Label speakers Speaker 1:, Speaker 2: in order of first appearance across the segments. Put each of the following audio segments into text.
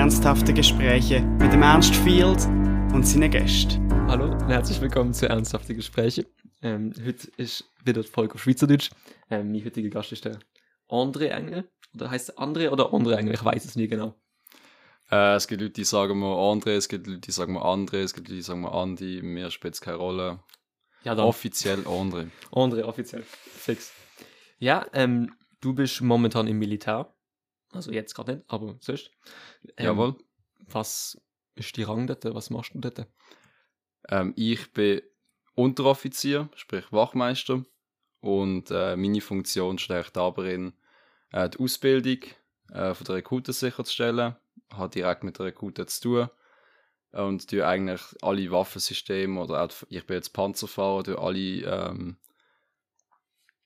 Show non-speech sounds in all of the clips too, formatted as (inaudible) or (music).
Speaker 1: ernsthafte Gespräche mit dem Ernst Field und seinen Gästen.
Speaker 2: Hallo und herzlich willkommen zu Ernsthafte Gespräche. Ähm, heute ist wieder die Folge auf Schweizerdeutsch. Ähm, mein heutiger Gast ist der André Engel. Oder heißt er André oder André Engel? Ich weiß es nie genau.
Speaker 3: Äh, es gibt Leute, die sagen mal André, es gibt Leute, die sagen mal André, es gibt Leute, die sagen mal Andi. Mir spielt es keine Rolle.
Speaker 2: Ja, dann.
Speaker 3: Offiziell André.
Speaker 2: André, offiziell. Fix. Ja, ähm, du bist momentan im Militär. Also jetzt gerade nicht, aber sonst. Ähm,
Speaker 3: Jawohl.
Speaker 2: Was ist die Rang dort? Was machst du dort?
Speaker 3: Ähm, ich bin Unteroffizier, sprich Wachmeister. Und äh, meine Funktion stärkt darin, äh, die Ausbildung äh, von der Rekruten sicherzustellen. Hat direkt mit der Rekruten zu tun. Und tue eigentlich alle Waffensysteme oder auch, ich bin jetzt Panzerfahrer, tue alle, ähm,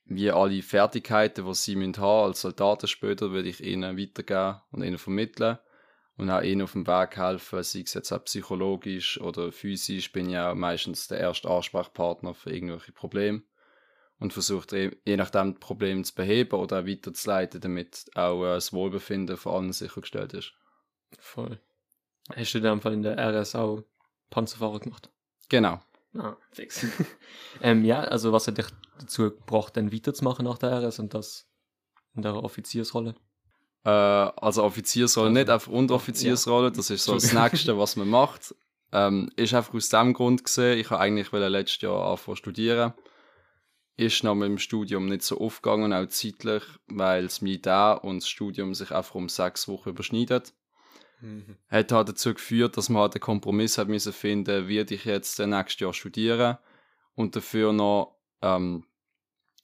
Speaker 3: wie alle Fertigkeiten, die sie müssen haben als Soldaten später, würde ich ihnen weitergeben und ihnen vermitteln und auch ihnen auf dem Weg helfen, sei es jetzt auch psychologisch oder physisch, bin ich auch meistens der erste Ansprechpartner für irgendwelche Probleme und versuche je nachdem Probleme zu beheben oder auch weiterzuleiten, damit auch äh, das Wohlbefinden von allen sichergestellt ist.
Speaker 2: Voll. Hast du Fall in der RS auch Panzerfahrer gemacht?
Speaker 3: Genau.
Speaker 2: Ah, fix. (laughs) ähm, ja, also was hat dich dazu gebracht, dann weiterzumachen nach der RS und das in der Offiziersrolle?
Speaker 3: Äh, also Offiziersrolle,
Speaker 2: Also,
Speaker 3: nicht einfach Unteroffiziersrolle, das ist so das (laughs) Nächste, was man macht. Ähm, ist einfach aus dem Grund gesehen, ich habe eigentlich letztes Jahr anfangen studieren. Ist noch mit dem Studium nicht so aufgegangen, auch zeitlich, weil das Militär und das Studium sich einfach um sechs Wochen überschneiden. Hat halt dazu geführt, dass man halt einen Kompromiss hat müssen finden, werde ich jetzt nächstes Jahr studieren und dafür noch ähm,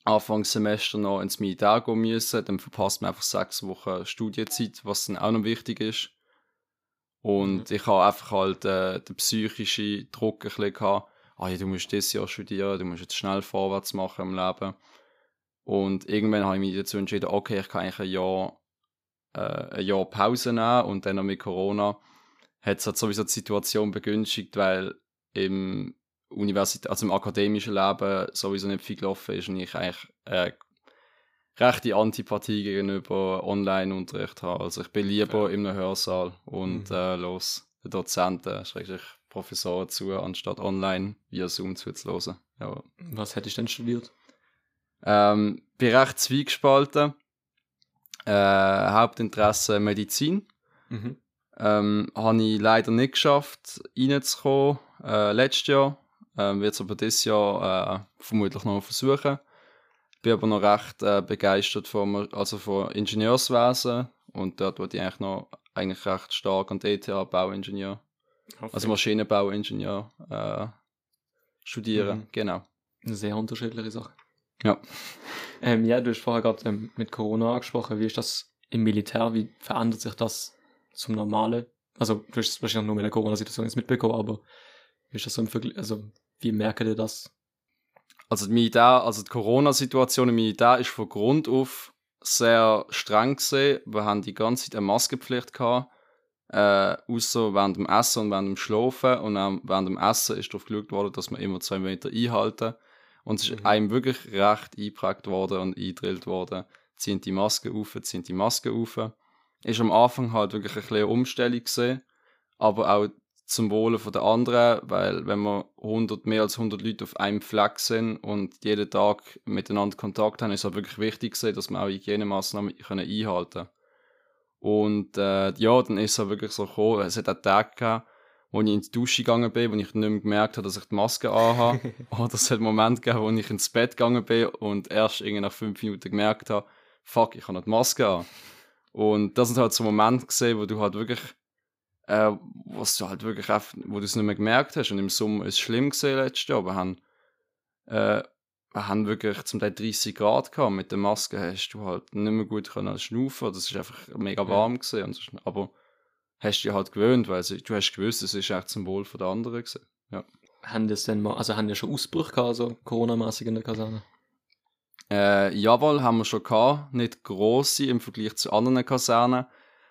Speaker 3: Anfangssemester noch ins Militär gehen müssen, dann verpasst man einfach sechs Wochen Studienzeit, was dann auch noch wichtig ist. Und ich habe einfach halt äh, den psychischen Druck ein bisschen gehabt, ah ja, du musst dieses Jahr studieren, du musst jetzt schnell vorwärts machen im Leben. Und irgendwann habe ich mich dazu entschieden, okay, ich kann eigentlich ein Jahr, äh, ein Jahr Pause nehmen und dann noch mit Corona hat es halt sowieso die Situation begünstigt, weil im Universität, also im akademischen Leben sowieso nicht viel gelaufen ist und ich eigentlich äh, rechte Antipathie gegenüber Online-Unterricht habe. Also ich bin lieber in einem Hörsaal und
Speaker 2: Mhm.
Speaker 3: äh, los den Dozenten, schrägstrich Professoren zu, anstatt online via Zoom zuzuhören. Ja.
Speaker 2: Was hättest du denn studiert?
Speaker 3: Ähm, bin recht zwiegespalten. Äh, Hauptinteresse Medizin.
Speaker 2: Mhm.
Speaker 3: Ähm, habe ich leider nicht geschafft, reinzukommen, äh, letztes Jahr. Ähm, Wird es aber dieses Jahr äh, vermutlich noch versuchen. Bin aber noch recht äh, begeistert vom, also von Ingenieurswesen und dort wollte ich eigentlich noch eigentlich recht stark an die ETH Bauingenieur, also Maschinenbauingenieur äh, studieren.
Speaker 2: Mhm.
Speaker 3: Genau.
Speaker 2: Eine sehr unterschiedliche Sache.
Speaker 3: Ja.
Speaker 2: Ähm, ja, du hast vorher gerade ähm, mit Corona angesprochen. Wie ist das im Militär? Wie verändert sich das zum Normalen? Also, du hast es wahrscheinlich nur mit der Corona-Situation jetzt mitbekommen, aber ist das so im Vergleich? Also, wie merken ihr das?
Speaker 3: Also die Militär, also die Corona-Situation im Militär ist von Grund auf sehr streng gesehen. Wir haben die ganze Zeit eine Maskenpflicht gehabt, äh, außer während dem Essen und während dem Schlafen. Und auch während dem Essen ist darauf geschaut worden, dass wir immer zwei Meter einhalten. Und es ist
Speaker 2: Mhm.
Speaker 3: einem wirklich recht eingeprägt worden und eingedrillt worden. Ziehen die Maske auf, ziehen die Maske auf. Ist am Anfang halt wirklich ein eine Umstellung gesehen, aber auch zum Wohle von der anderen, weil wenn wir 100, mehr als 100 Leute auf einem Fleck sind und jeden Tag miteinander Kontakt haben, ist es halt wirklich wichtig gewesen, dass wir auch Hygienemaßnahmen können einhalten Und äh, ja, dann ist es halt wirklich so gekommen, es hat auch Tage gehabt, wo ich in die Dusche gegangen bin, wo ich nicht mehr gemerkt habe, dass ich die Maske anhabe. (laughs) Oder es hat Momente gegeben, wo ich ins Bett gegangen bin und erst irgendwie nach fünf Minuten gemerkt habe, fuck, ich habe noch die Maske an. Und das sind halt so Momente gesehen, wo du halt wirklich äh, was du halt wirklich einfach, wo du es nicht mehr gemerkt hast. Und im Sommer ist es schlimm gesehen letztes Jahr. Wir haben, äh, wir haben wirklich zum Teil 30 Grad gehabt. Mit der Maske hast du halt nicht mehr gut können schnaufen. Das ist einfach mega warm gesehen. So, aber hast dich halt gewöhnt, weil du hast gewusst, es ist echt zum Wohl von der anderen gesehen.
Speaker 2: Haben das denn mal, also haben die schon Ausbrüche gehabt, so Corona-mäßig in der Kaserne?
Speaker 3: Äh, jawohl, haben wir schon gehabt. Nicht grosse im Vergleich zu anderen Kasernen.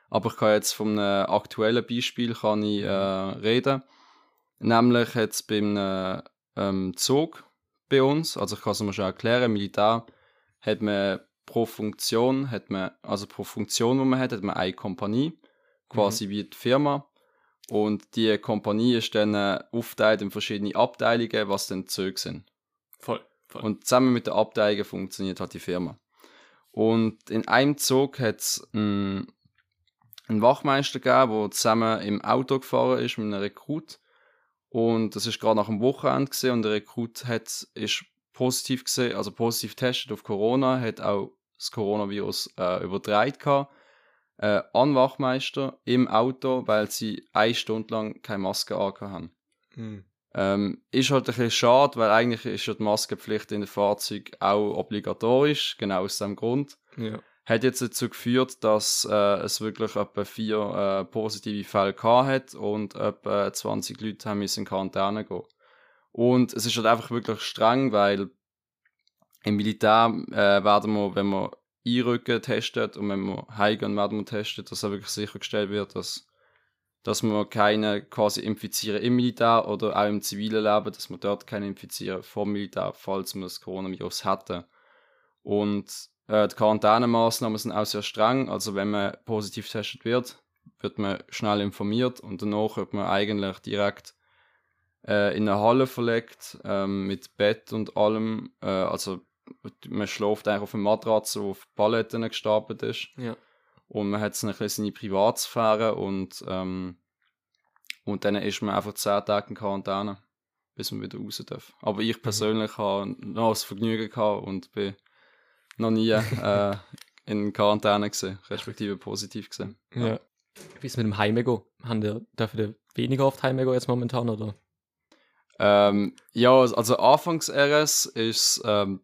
Speaker 3: Aber ich kann jetzt von einem aktuellen Beispiel kann ich, äh, reden. Nämlich jetzt beim äh, ähm, Zug bei uns, also ich kann es mir schon erklären, Militär hat man pro Funktion, hat man, also pro Funktion, die man hat, hat man eine Kompanie. quasi wie die Firma. Und die Kompanie ist dann äh, aufgeteilt in verschiedene Abteilungen, was dann Züge sind.
Speaker 2: Voll. voll.
Speaker 3: Und zusammen mit der Abteilung funktioniert halt die Firma. Und in einem Zug hat es einen, einen Wachmeister gegeben, der zusammen im Auto gefahren ist mit einem Rekrut. Und das ist gerade nach dem Wochenende gesehen und der Rekrut hat, ist positiv gesehen, also positiv getestet auf Corona, hat auch das Coronavirus äh, übertragen gehabt. Äh, an Wachmeister im Auto, weil sie eine Stunde lang keine Maske angehabt haben.
Speaker 2: Mhm.
Speaker 3: Ähm, ist halt ein bisschen schade, weil eigentlich ist ja die Maskenpflicht in den Fahrzeugen auch obligatorisch, genau aus dem Grund.
Speaker 2: Ja.
Speaker 3: Hat jetzt dazu geführt, dass äh, es wirklich etwa vier äh, positive Fälle gehabt hat und etwa 20 Leute haben müssen in Quarantäne gehen. Und es ist halt einfach wirklich streng, weil im Militär äh, werden wir, wenn wir einrücken, testet und wenn wir heimgehen, werden wir testet, dass auch wirklich sichergestellt wird, dass dass wir keine quasi infizieren im Militär oder auch im zivilen Leben, dass wir dort keine infizieren vom Militär, falls wir das Coronavirus hätten. Und äh, die Quarantänemaßnahmen sind auch sehr streng. Also wenn man positiv getestet wird, wird man schnell informiert und danach wird man eigentlich direkt äh, in eine Halle verlegt ähm, mit Bett und allem. Äh, also man schläft eigentlich auf einer Matratze, wo auf Paletten gestapelt ist.
Speaker 2: Ja.
Speaker 3: Und man hat so ein bisschen seine Privatsphäre und, ähm, und dann ist man einfach 10 Tage in Quarantäne, bis man wieder raus darf. Aber ich persönlich habe noch das Vergnügen gehabt und bin noch nie äh, in Quarantäne gesehen, respektive positiv gesehen.
Speaker 2: Ja. Wie ist es mit dem Heimego? Haben der, dürfen ihr weniger oft Heimego jetzt momentan, oder?
Speaker 3: Ähm, ja, also anfangs RS ist ähm,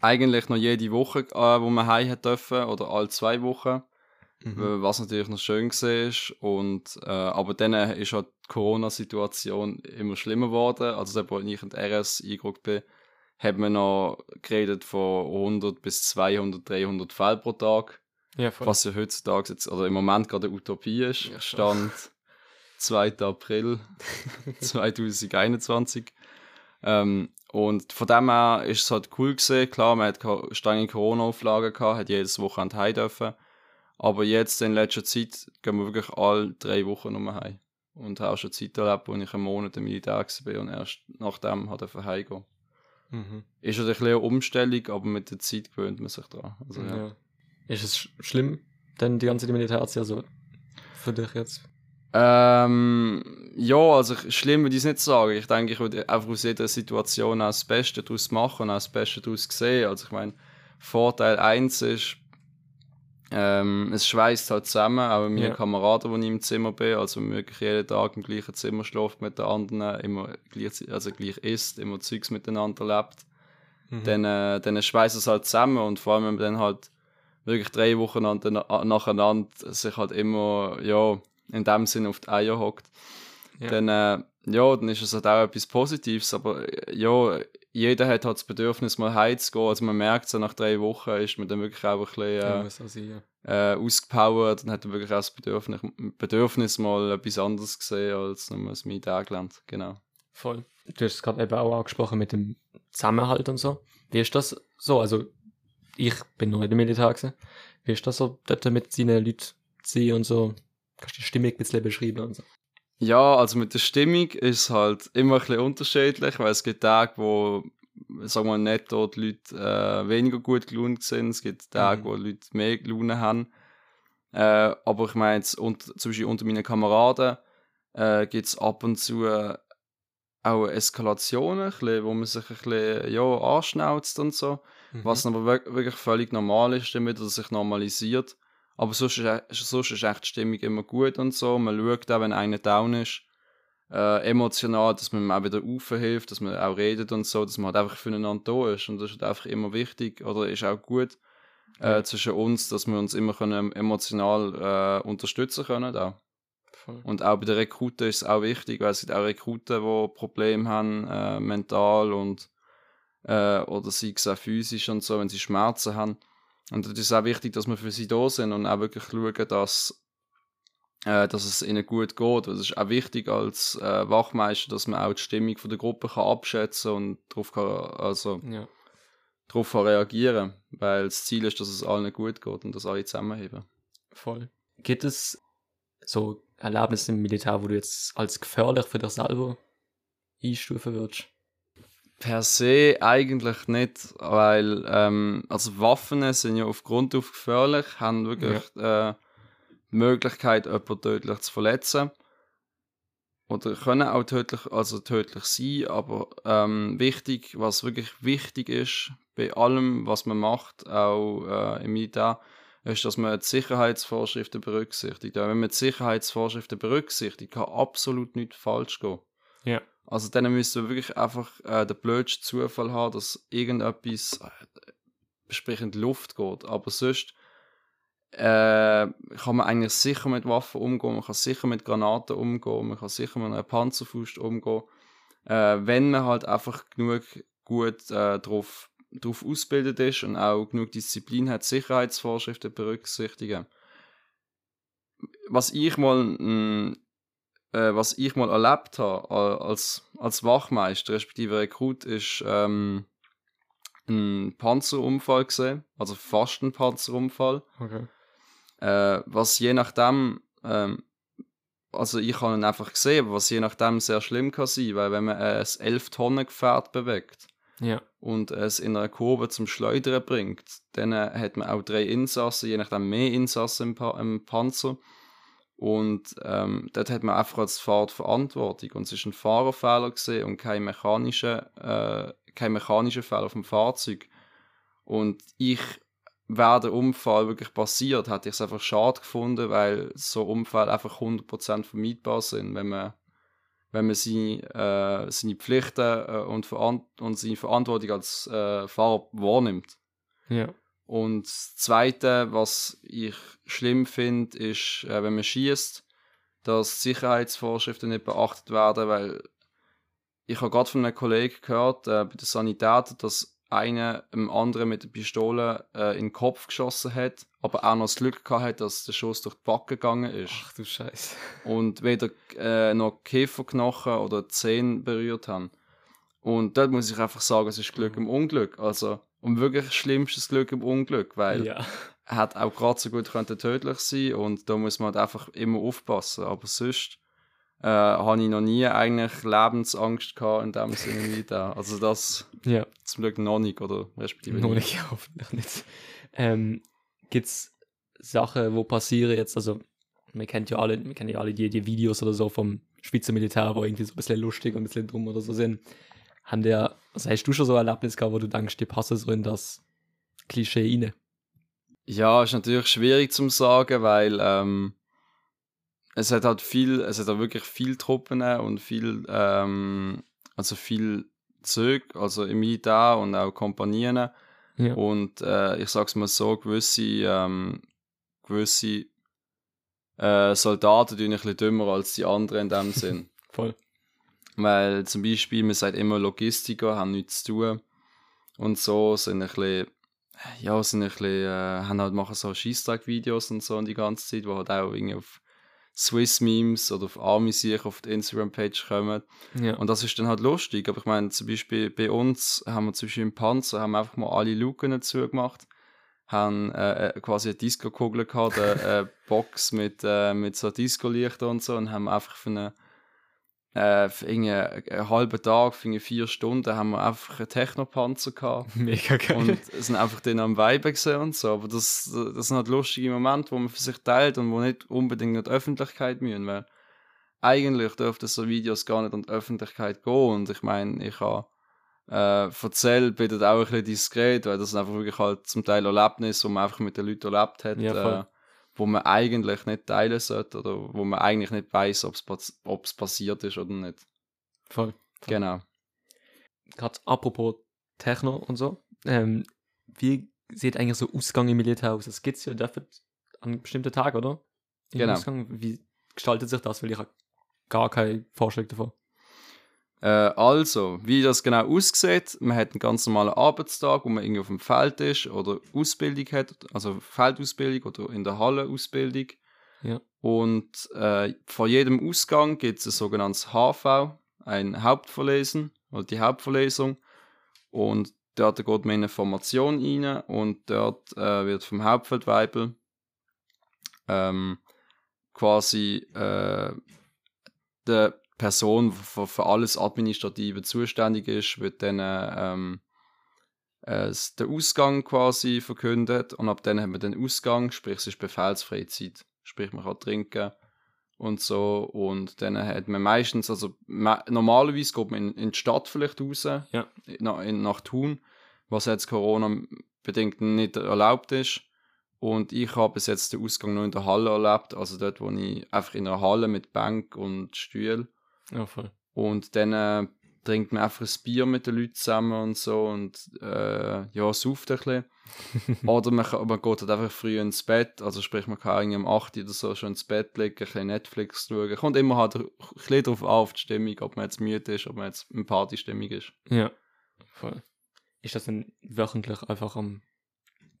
Speaker 3: eigentlich noch jede Woche, äh, wo man heim hat dürfen, oder alle zwei Wochen,
Speaker 2: Mhm.
Speaker 3: was natürlich noch schön war. Und, äh, aber dann ist halt die Corona-Situation immer schlimmer geworden. Also, wo ich in die RS eingerückt bin, hat man noch geredet von 100 bis 200, 300 Fällen pro Tag.
Speaker 2: Ja, voll.
Speaker 3: Was ja heutzutage jetzt, oder im Moment gerade eine Utopie ist.
Speaker 2: Ja.
Speaker 3: Stand 2. April (laughs) 2021. Ähm, und von dem her ist es halt cool gesehen. Klar, man hat strenge Corona-Auflagen gehabt, hat jedes Wochenende heim dürfen. Aber jetzt in letzter Zeit gehen wir wirklich alle drei Wochen nur heim. Und habe auch schon Zeit erlebt, wo ich einen Monat im Militär war und erst nachdem hat er heimgehen.
Speaker 2: Mhm.
Speaker 3: Ist halt ein eine Umstellung, aber mit der Zeit gewöhnt man sich daran. Also, ja.
Speaker 2: ja. Ist es sch schlimm, denn die ganze Militärzeit, also für dich jetzt?
Speaker 3: Ähm, ja, also ich- schlimm würde ich es nicht sagen. Ich denke, ich würde einfach aus jeder Situation auch das Beste daraus machen und auch das Beste daraus sehen. Also ich meine, Vorteil 1 ist, ähm, es schweißt halt zusammen, auch mit
Speaker 2: Ja.
Speaker 3: Kameraden, die ich im Zimmer bin, also wirklich jeden Tag im gleichen Zimmer schläft mit den anderen, immer gleich, also gleich isst, immer Zeugs miteinander lebt
Speaker 2: Mhm.
Speaker 3: dann, äh, dann schweißt es halt zusammen und vor allem, wenn man dann halt wirklich drei Wochen na- nacheinander sich halt immer, ja, in dem Sinne auf die Eier hockt,
Speaker 2: Ja.
Speaker 3: dann, äh, ja, dann ist es halt auch etwas Positives, aber äh, ja, jeder hat halt das Bedürfnis, mal heimzugehen, also man merkt so, nach drei Wochen ist man dann wirklich auch ein bisschen, äh,
Speaker 2: ja.
Speaker 3: äh, ausgepowert und hat dann wirklich auch das Bedürfnis, Bedürfnis mal etwas anderes gesehen als nur das Militärgelände, genau.
Speaker 2: Voll. Du hast es gerade eben auch angesprochen mit dem Zusammenhalt und so. Wie ist das so? Also, ich bin noch nicht im Militär gewesen. Wie ist das so, dort mit seinen Leuten zu sein und so? Kannst du die Stimmung ein bisschen beschreiben und so?
Speaker 3: Ja, also mit der Stimmung ist es halt immer ein bisschen unterschiedlich, weil es gibt Tage, wo, sagen wir netto, die Leute äh, weniger gut gelaunt sind. Es gibt Tage,
Speaker 2: Mhm.
Speaker 3: wo die Leute mehr Laune haben. Äh, aber ich meine, jetzt unter, zum Beispiel unter meinen Kameraden äh, gibt es ab und zu äh, auch Eskalationen, ein bisschen, wo man sich ein bisschen ja, anschnauzt und so.
Speaker 2: Mhm.
Speaker 3: Was aber wirk- wirklich völlig normal ist, damit dass es sich normalisiert. Aber sonst ist, e- sonst ist echt die Stimmung immer gut und so. Man schaut auch, wenn einer down ist, äh, emotional, dass man ihm auch wieder aufhilft, dass man auch redet und so, dass man halt einfach füreinander da ist. Und das ist halt einfach immer wichtig oder ist auch gut äh, zwischen uns, dass wir uns immer können emotional äh, unterstützen können.
Speaker 2: Voll.
Speaker 3: Und auch bei den Rekruten ist es auch wichtig, weil es gibt auch Rekruten, die Probleme haben, äh, mental und äh, oder sei es auch physisch und so, wenn sie Schmerzen haben. Und es ist auch wichtig, dass wir für sie da sind und auch wirklich schauen, dass, äh, dass es ihnen gut geht. Es ist auch wichtig als äh, Wachmeister, dass man auch die Stimmung von der Gruppe kann abschätzen und darauf kann, also,
Speaker 2: Ja.
Speaker 3: darauf kann reagieren Weil das Ziel ist, dass es allen gut geht und dass alle zusammenheben.
Speaker 2: Voll. Gibt es so Erlebnisse im Militär, wo du jetzt als gefährlich für dich selber einstufen würdest?
Speaker 3: Per se eigentlich nicht, weil ähm, also Waffen sind ja aufgrund auf gefährlich, haben wirklich äh, die Möglichkeit, jemanden tödlich zu verletzen. Oder können auch tödlich, also tödlich sein, aber ähm, wichtig, was wirklich wichtig ist bei allem, was man macht, auch äh, im Militär, ist, dass man die Sicherheitsvorschriften berücksichtigt. Ja, wenn man die Sicherheitsvorschriften berücksichtigt, kann absolut nichts falsch gehen.
Speaker 2: Ja.
Speaker 3: Also dann müssen wir wirklich einfach äh, den blödsten Zufall haben, dass irgendetwas äh, Luft geht. Aber sonst äh, kann man eigentlich sicher mit Waffen umgehen, man kann sicher mit Granaten umgehen, man kann sicher mit einer Panzerfaust umgehen, äh, wenn man halt einfach genug gut äh, drauf, drauf ausgebildet ist und auch genug Disziplin hat, Sicherheitsvorschriften berücksichtigen. Was ich mal mh, äh, was ich mal erlebt habe als, als Wachmeister, respektive Rekrut, ist ähm, ein Panzerunfall gesehen, also fast ein Panzerunfall.
Speaker 2: Okay.
Speaker 3: Äh, was je nachdem, ähm, also ich habe ihn einfach gesehen, was je nachdem sehr schlimm kann sein, weil wenn man ein 11 Tonnen Gefährt bewegt
Speaker 2: Ja.
Speaker 3: und es in einer Kurve zum Schleudern bringt, dann äh, hat man auch drei Insassen, je nachdem mehr Insassen im, pa im Panzer. Und ähm, dort hat man einfach als Fahrt Verantwortung. Und es ist ein Fahrerfehler gesehen und kein mechanischer, äh, kein mechanischer Fehler auf dem Fahrzeug. Und ich, wäre der Unfall wirklich passiert, hätte ich es einfach schade gefunden, weil so Unfälle einfach 100% vermeidbar sind, wenn man, wenn man seine, äh, seine Pflichten äh, und, und seine Verantwortung als äh, Fahrer wahrnimmt.
Speaker 2: Ja.
Speaker 3: Und das Zweite, was ich schlimm finde, ist, äh, wenn man schießt, dass Sicherheitsvorschriften nicht beachtet werden, weil ich habe gerade von einem Kollegen gehört, äh, bei den Sanitäten, dass einer einem anderen mit der Pistole äh, in den Kopf geschossen hat, aber auch noch das Glück gehabt hat, dass der Schuss durch die Backe gegangen ist.
Speaker 2: Ach du Scheiße. (laughs)
Speaker 3: Und weder äh, noch Käferknochen oder Zähne berührt haben. Und dort muss ich einfach sagen, es ist Glück im Unglück. Also, und wirklich schlimmstes Glück im Unglück, weil
Speaker 2: Ja.
Speaker 3: er hat auch gerade so gut könnte tödlich sein und da muss man halt einfach immer aufpassen. Aber sonst äh, habe ich noch nie eigentlich Lebensangst gehabt in dem Sinne wieder. Also das (laughs)
Speaker 2: Ja.
Speaker 3: zum Glück noch nicht oder respektive
Speaker 2: Noch nicht, (laughs) hoffentlich nicht. Ähm, gibt's Sachen, wo passieren jetzt, also, wir kennt ja alle, wir kennen ja alle die, die Videos oder so vom Schweizer Militär, wo irgendwie so ein bisschen lustig und ein bisschen dumm oder so sind. Haben der, also hast du schon so ein Erlebnis gehabt, wo du denkst, die passen so in das Klischee rein?
Speaker 3: Ja, ist natürlich schwierig zum sagen, weil ähm, es hat halt viel, es hat halt wirklich viel Truppen und viel, ähm, also viel Züg, also im Militär und auch Kompanien.
Speaker 2: Ja.
Speaker 3: Und äh, ich sag's mal so, gewisse, ähm, gewisse äh, Soldaten tun ein bisschen dümmer als die anderen in dem Sinn. (laughs)
Speaker 2: Voll.
Speaker 3: Weil zum Beispiel, man sagt immer Logistiker, haben nichts zu tun. Und so sind ein bisschen, ja, sind ein bisschen, äh, haben halt machen so Schießtag-Videos und so die ganze Zeit, wo halt auch irgendwie auf Swiss Memes oder auf Army sich auf die Instagram-Page kommen.
Speaker 2: Ja.
Speaker 3: Und das ist dann halt lustig. Aber ich meine, zum Beispiel bei uns haben wir zum Beispiel im Panzer haben wir einfach mal alle Luken zugemacht, haben äh, äh, quasi eine Disco-Kugel gehabt, eine, eine Box mit, äh, mit so Disco-Lichtern und so und haben einfach für eine äh, irgendwie einen halben Tag, für vier Stunden, haben wir einfach einen Technopanzer gehabt. (laughs)
Speaker 2: Mega geil.
Speaker 3: Und sind einfach dann am Weiben gesehen und so. Aber das, das sind halt lustige Momente, wo man für sich teilt und wo nicht unbedingt in die Öffentlichkeit müssen, weil eigentlich dürften so Videos gar nicht an die Öffentlichkeit gehen. Und ich meine, ich habe äh, erzählt, bin dort auch ein bisschen diskret, weil das sind einfach wirklich halt zum Teil Erlebnisse, wo man einfach mit den Leuten erlebt hat,
Speaker 2: Ja,
Speaker 3: äh, wo man eigentlich nicht teilen sollte oder wo man eigentlich nicht weiß, ob es passiert ist oder nicht.
Speaker 2: Voll. Voll.
Speaker 3: Genau.
Speaker 2: Gerade apropos Techno und so, ähm, wie sieht eigentlich so Ausgang im Militär aus? Es gibt ja dafür an bestimmten Tagen, oder? Im
Speaker 3: Genau.
Speaker 2: Ausgang. Wie gestaltet sich das? Weil ich habe gar keine Vorstellung davon.
Speaker 3: Äh, also, wie das genau aussieht, man hat einen ganz normalen Arbeitstag, wo man irgendwie auf dem Feld ist oder Ausbildung hat, also Feldausbildung oder in der Halle Ausbildung.
Speaker 2: Ja.
Speaker 3: Und äh, vor jedem Ausgang gibt es ein sogenanntes HV, ein Hauptverlesen oder die Hauptverlesung. Und dort geht man in eine Formation rein und dort äh, wird vom Hauptfeldweibel ähm, quasi äh, die Person, die für, alles Administrative zuständig ist, wird dann ähm, äh, den Ausgang quasi verkündet und ab dann haben wir den Ausgang, sprich es ist befehlsfreie Zeit, sprich man kann trinken und so und dann hat man meistens, also me normalerweise geht man in, in die Stadt vielleicht raus,
Speaker 2: Ja.
Speaker 3: nach, in, nach Thun, was jetzt Corona bedingt nicht erlaubt ist und ich habe bis jetzt den Ausgang nur in der Halle erlebt, also dort, wo ich einfach in einer Halle mit Bank und Stuhl
Speaker 2: Ja, voll.
Speaker 3: und dann äh, trinkt man einfach ein Bier mit den Leuten zusammen und so und äh, ja, sauft ein bisschen. (laughs) oder man, kann, man geht halt einfach früh ins Bett, also sprich man kann irgendwie um 8 Uhr oder so schon ins Bett liegen, ein bisschen Netflix schauen. Kommt immer halt ein bisschen darauf an, auf die Stimmung, ob man jetzt müde ist, ob man jetzt in Partystimmung ist.
Speaker 2: Ja, voll. Ist das dann wöchentlich einfach am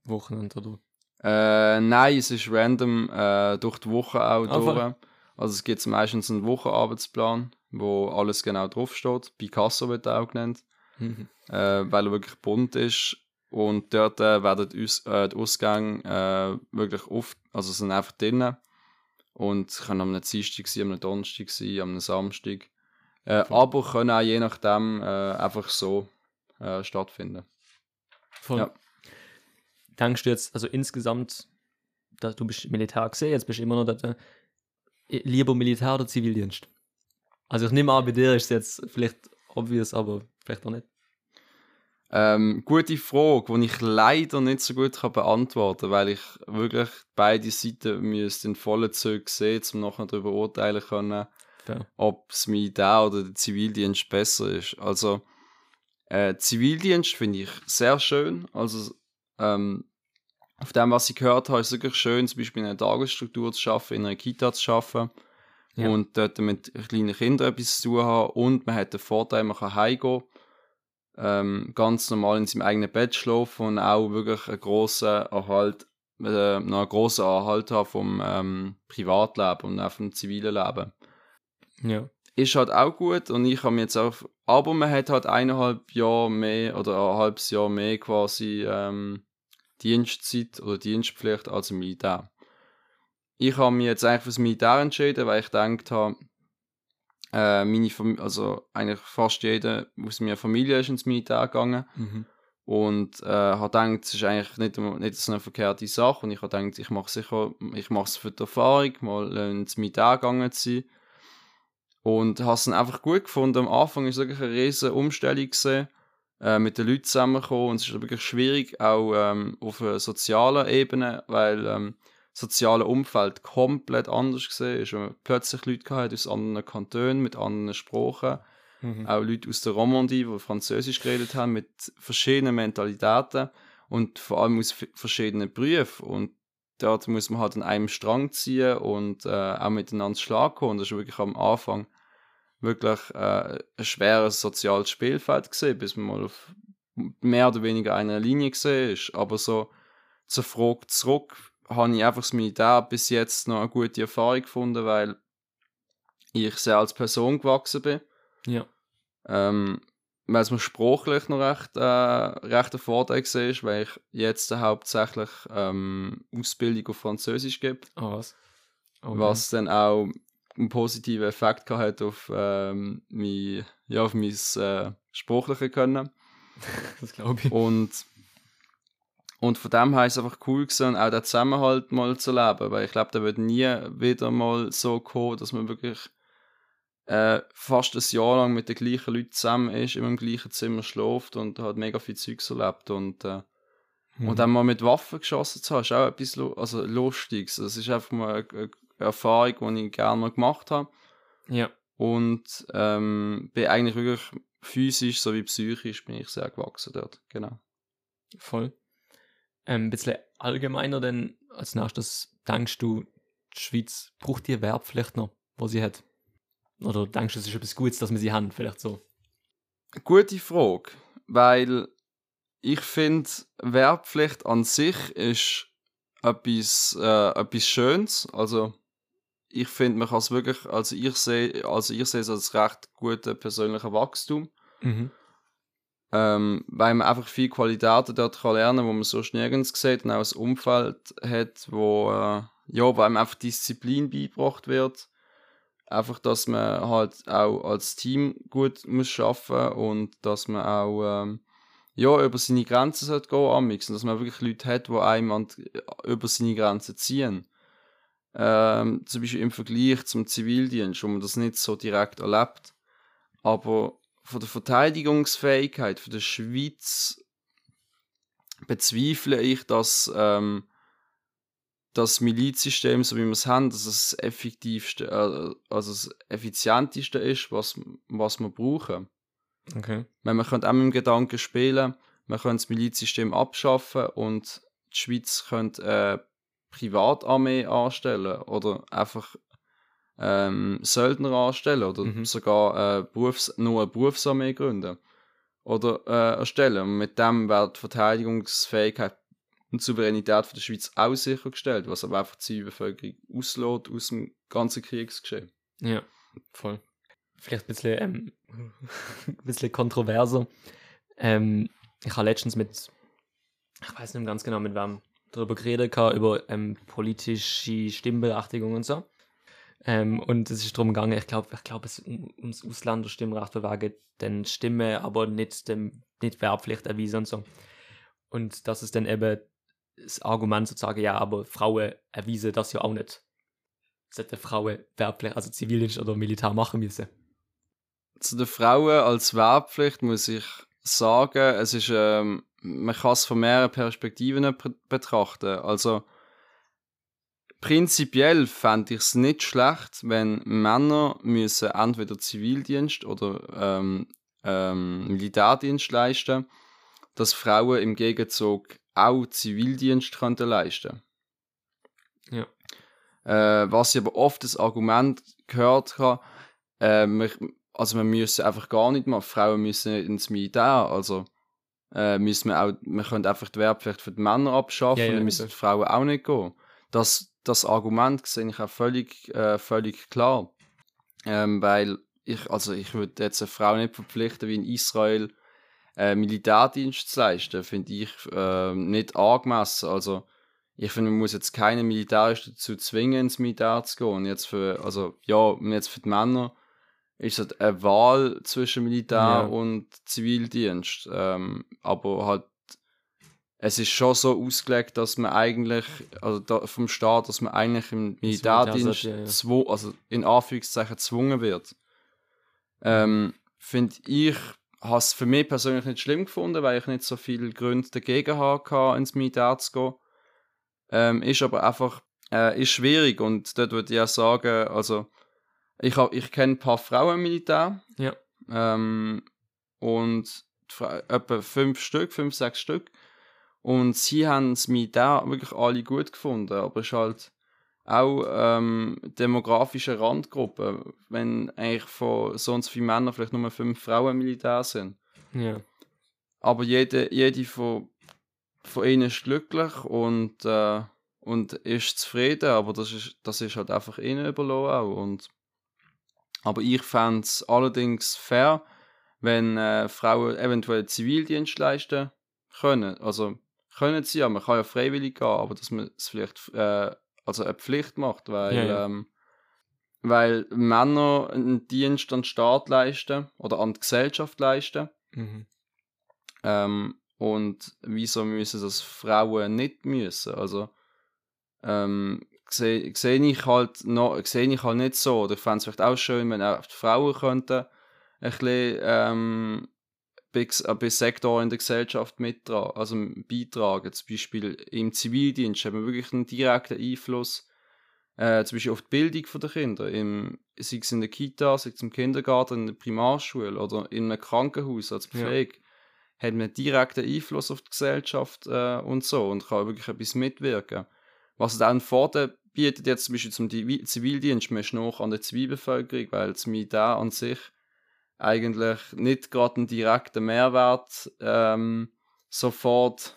Speaker 2: Wochenende oder?
Speaker 3: Äh, nein, es ist random äh, durch die Woche auch
Speaker 2: Ah,
Speaker 3: durch. Also es gibt meistens einen Wochenarbeitsplan, wo alles genau draufsteht. Picasso wird auch genannt.
Speaker 2: Mhm.
Speaker 3: äh, weil er wirklich bunt ist. Und dort äh, werden die, Aus äh, die Ausgänge äh, wirklich oft, also sind einfach drinnen. Und kann am Dienstag sein, am Donnerstag sein, am Samstag. Äh, aber können auch je nachdem äh, einfach so stattfinden.
Speaker 2: Voll.
Speaker 3: Ja.
Speaker 2: Denkst du jetzt, also insgesamt, da, du bist Militär gesehen, jetzt bist du immer noch äh, lieber Militär oder Zivildienst? Also ich nehme an, bei dir ist es jetzt vielleicht obvious, aber vielleicht auch nicht.
Speaker 3: Ähm, gute Frage, die ich leider nicht so gut kann beantworten kann, weil ich wirklich beide Seiten müsste in vollen Zügen sehen, um nachher darüber urteilen können,
Speaker 2: Fair.
Speaker 3: ob das Militär oder der Zivildienst besser ist. Also, äh, Zivildienst finde ich sehr schön. Also, ähm, auf dem, was ich gehört habe, ist es wirklich schön, zum Beispiel in einer Tagesstruktur zu arbeiten, in einer Kita zu arbeiten
Speaker 2: Ja.
Speaker 3: und dort mit kleinen Kindern etwas zu tun haben. Und man hat den Vorteil, man kann heimgehen, ähm, ganz normal in seinem eigenen Bett schlafen und auch wirklich einen grossen Erhalt, äh, noch einen grossen Erhalt haben vom ähm, Privatleben und auch vom zivilen Leben
Speaker 2: Ja.
Speaker 3: ist halt auch gut und ich habe mir jetzt auch, aber man hat halt eineinhalb Jahre mehr oder ein halbes Jahr mehr quasi ähm, Dienstzeit oder Dienstpflicht als im Militär. Ich habe mich jetzt eigentlich fürs Militär entschieden, weil ich gedacht habe, äh, meine Fam also eigentlich fast jeder aus meiner Familie ist ins Militär gegangen
Speaker 2: Mhm.
Speaker 3: und äh, habe gedacht, es ist eigentlich nicht, nicht so eine verkehrte Sache und ich habe gedacht, ich mache sicher, ich mache es für die Erfahrung, mal ins Militär gegangen zu sein und habe es dann einfach gut gefunden. Am Anfang war es wirklich eine riesige Umstellung gewesen, äh, mit den Leuten zusammenkommen und es ist wirklich schwierig, auch ähm, auf einer sozialen Ebene, weil ähm, soziale Umfeld komplett anders gesehen ist, wenn man plötzlich Leute hatte aus anderen Kantonen, mit anderen Sprachen,
Speaker 2: Mhm.
Speaker 3: auch Leute aus der Romandie, die Französisch geredet haben, mit verschiedenen Mentalitäten und vor allem aus verschiedenen Berufen. Und dort muss man halt an einem Strang ziehen und äh, auch miteinander schlagen kommen. Und das ist wirklich am Anfang wirklich äh, ein schweres soziales Spielfeld gesehen, bis man mal auf mehr oder weniger einer Linie gesehen ist. Aber so zur Frage zurück habe ich einfach das Militär bis jetzt noch eine gute Erfahrung gefunden, weil ich sehr als Person gewachsen bin.
Speaker 2: Ja.
Speaker 3: Ähm, weil es mir sprachlich noch recht, äh, recht ein Vorteil war, weil ich jetzt hauptsächlich ähm, Ausbildung auf Französisch gebe,
Speaker 2: Ah, was? Okay.
Speaker 3: was dann auch einen positiven Effekt gehabt hat auf, ähm, mein, ja, auf mein äh, sprachliche Können. (laughs)
Speaker 2: Das glaube ich.
Speaker 3: Und, und von dem her ist es einfach cool gewesen, auch den Zusammenhalt mal zu leben, weil ich glaube, der wird nie wieder mal so kommen, dass man wirklich äh, fast ein Jahr lang mit den gleichen Leuten zusammen ist, immer im gleichen Zimmer schläft und hat mega viel Zeugs erlebt und äh,
Speaker 2: Mhm.
Speaker 3: und dann mal mit Waffen geschossen zu haben, ist auch etwas also Lustiges. Das ist einfach mal eine, eine Erfahrung, die ich gerne mal gemacht habe
Speaker 2: Ja.
Speaker 3: und ähm, bin eigentlich wirklich physisch sowie psychisch bin ich sehr gewachsen dort, genau.
Speaker 2: Voll. Ähm, ein bisschen allgemeiner, denn als nächstes denkst du, die Schweiz braucht die Werbpflicht noch, wo sie hat? Oder denkst du, es ist etwas Gutes, dass wir sie haben, vielleicht so?
Speaker 3: Gute Frage, weil ich finde, Werbpflicht an sich ist etwas, äh, etwas Schönes. Also ich finde, man kann es wirklich, also ich sehe, also ich sehe es als recht guten persönlichen Wachstum.
Speaker 2: Mhm.
Speaker 3: Ähm, weil man einfach viel Qualitäten dort kann lernen kann, wo man sonst nirgends sieht und auch ein Umfeld hat, wo, äh, ja, wo einem einfach Disziplin beigebracht wird. Einfach, dass man halt auch als Team gut muss arbeiten und dass man auch ähm, ja, über seine Grenzen sollte gehen amix, und dass man wirklich Leute hat, die einem an, über seine Grenzen ziehen. Ähm, zum Beispiel im Vergleich zum Zivildienst, wo man das nicht so direkt erlebt. Aber von der Verteidigungsfähigkeit von der Schweiz bezweifle ich, dass ähm, das Milizsystem, so wie wir es haben, dass es das effektivste, äh, also das effizienteste ist, was, was wir brauchen.
Speaker 2: Okay.
Speaker 3: Wenn man könnte auch mit dem Gedanken spielen, man könnte das Milizsystem abschaffen und die Schweiz könnte eine Privatarmee anstellen oder einfach ähm, Söldner anstellen oder
Speaker 2: Mhm.
Speaker 3: sogar äh, Berufs-, nur eine Berufsarmee gründen oder äh, erstellen. Und mit dem wäre die Verteidigungsfähigkeit und Souveränität von der Schweiz auch sichergestellt, was aber einfach die Zivilbevölkerung auslässt aus dem ganzen Kriegsgeschehen.
Speaker 2: Ja, voll. Vielleicht ein bisschen, ähm, (laughs) ein bisschen kontroverser. Ähm, ich habe letztens mit, ich weiß nicht ganz genau, mit wem darüber geredet, über ähm, politische Stimmberechtigung und so. Ähm, und es ist darum gegangen, ich glaube, ich glaub, es um, ums Ausländerstimmrecht bewegen, den Stimme, aber nicht dem nicht Wehrpflicht erwiesen und so. Und das ist dann eben das Argument sozusagen, ja, aber Frauen erwiesen das ja auch nicht. Sollte Frauen Wehrpflicht, also Zivildienst oder Militär machen müssen.
Speaker 3: Zu den Frauen als Wehrpflicht muss ich sagen, es ist, ähm, man kann es von mehreren Perspektiven be- betrachten. Also prinzipiell fände ich es nicht schlecht, wenn Männer müssen entweder Zivildienst oder ähm, ähm, Militärdienst leisten, dass Frauen im Gegenzug auch Zivildienst könnten leisten.
Speaker 2: Ja.
Speaker 3: Äh, was ich aber oft das Argument gehört habe, äh, wir, also wir müssen einfach gar nicht mal, Frauen müssen ins Militär, also äh, müssen wir auch, wir können einfach die Wehrpflicht für die Männer abschaffen,
Speaker 2: Ja, ja,
Speaker 3: dann müssen die Frauen auch nicht gehen. Das, das Argument sehe ich auch völlig, äh, völlig klar. Ähm, weil ich, also ich würde jetzt eine Frau nicht verpflichten, wie in Israel äh, Militärdienst zu leisten, finde ich äh, nicht angemessen. Also ich finde, man muss jetzt keine Militäristen dazu zwingen, ins Militär zu gehen. Und jetzt für, also ja, jetzt für die Männer ist es eine Wahl zwischen Militär
Speaker 2: Ja.
Speaker 3: und Zivildienst. Ähm, aber halt, es ist schon so ausgelegt, dass man eigentlich, also da, vom Staat, dass man eigentlich im
Speaker 2: Militär
Speaker 3: Militärdienst,
Speaker 2: ja,
Speaker 3: also in Anführungszeichen gezwungen wird. Ähm, finde ich, habe es für mich persönlich nicht schlimm gefunden, weil ich nicht so viele Gründe dagegen hatte, ins Militär zu gehen. Ähm, ist aber einfach, äh, ist schwierig und dort würde ich auch sagen, also ich, hab- ich kenne ein paar Frauen im Militär.
Speaker 2: Ja.
Speaker 3: Ähm, und etwa fünf Stück, fünf, sechs Stück. Und sie haben das Militär wirklich alle gut gefunden, aber es ist halt auch ähm, demografische Randgruppe, wenn eigentlich von so und so vielen Männern vielleicht nur fünf Frauen im Militär sind.
Speaker 2: Ja.
Speaker 3: Aber jede, jede von, von ihnen ist glücklich und, äh, und ist zufrieden, aber das ist, das ist halt einfach ihnen überlassen auch. Und, aber ich fände es allerdings fair, wenn äh, Frauen eventuell Zivildienst leisten können. Also können sie ja, man kann ja freiwillig gehen, aber dass man es vielleicht äh, also eine Pflicht macht, weil,
Speaker 2: Ja, ja.
Speaker 3: Ähm, weil Männer einen Dienst an den Staat leisten oder an die Gesellschaft leisten
Speaker 2: Mhm.
Speaker 3: ähm, und wieso müssen das Frauen nicht müssen? Also ähm, sehe seh ich halt noch, sehe ich halt nicht so. Oder ich fände es vielleicht auch schön, wenn auch die Frauen könnten ein bisschen ähm, bei, Sektoren in der Gesellschaft mittragen, also beitragen. Zum Beispiel im Zivildienst haben wir wirklich einen direkten Einfluss äh, zum Beispiel auf die Bildung der Kinder, im, sei es in der Kita, sei es im Kindergarten, in der Primarschule oder in einem Krankenhaus als
Speaker 2: Ja.
Speaker 3: Pflege, hat man direkten Einfluss auf die Gesellschaft äh, und so und kann wirklich etwas mitwirken. Was dann einen Vorteil bietet jetzt zum Beispiel zum Zivildienst, man ist noch an der Zivilbevölkerung, weil das Militär an sich eigentlich nicht gerade einen direkten Mehrwert ähm, sofort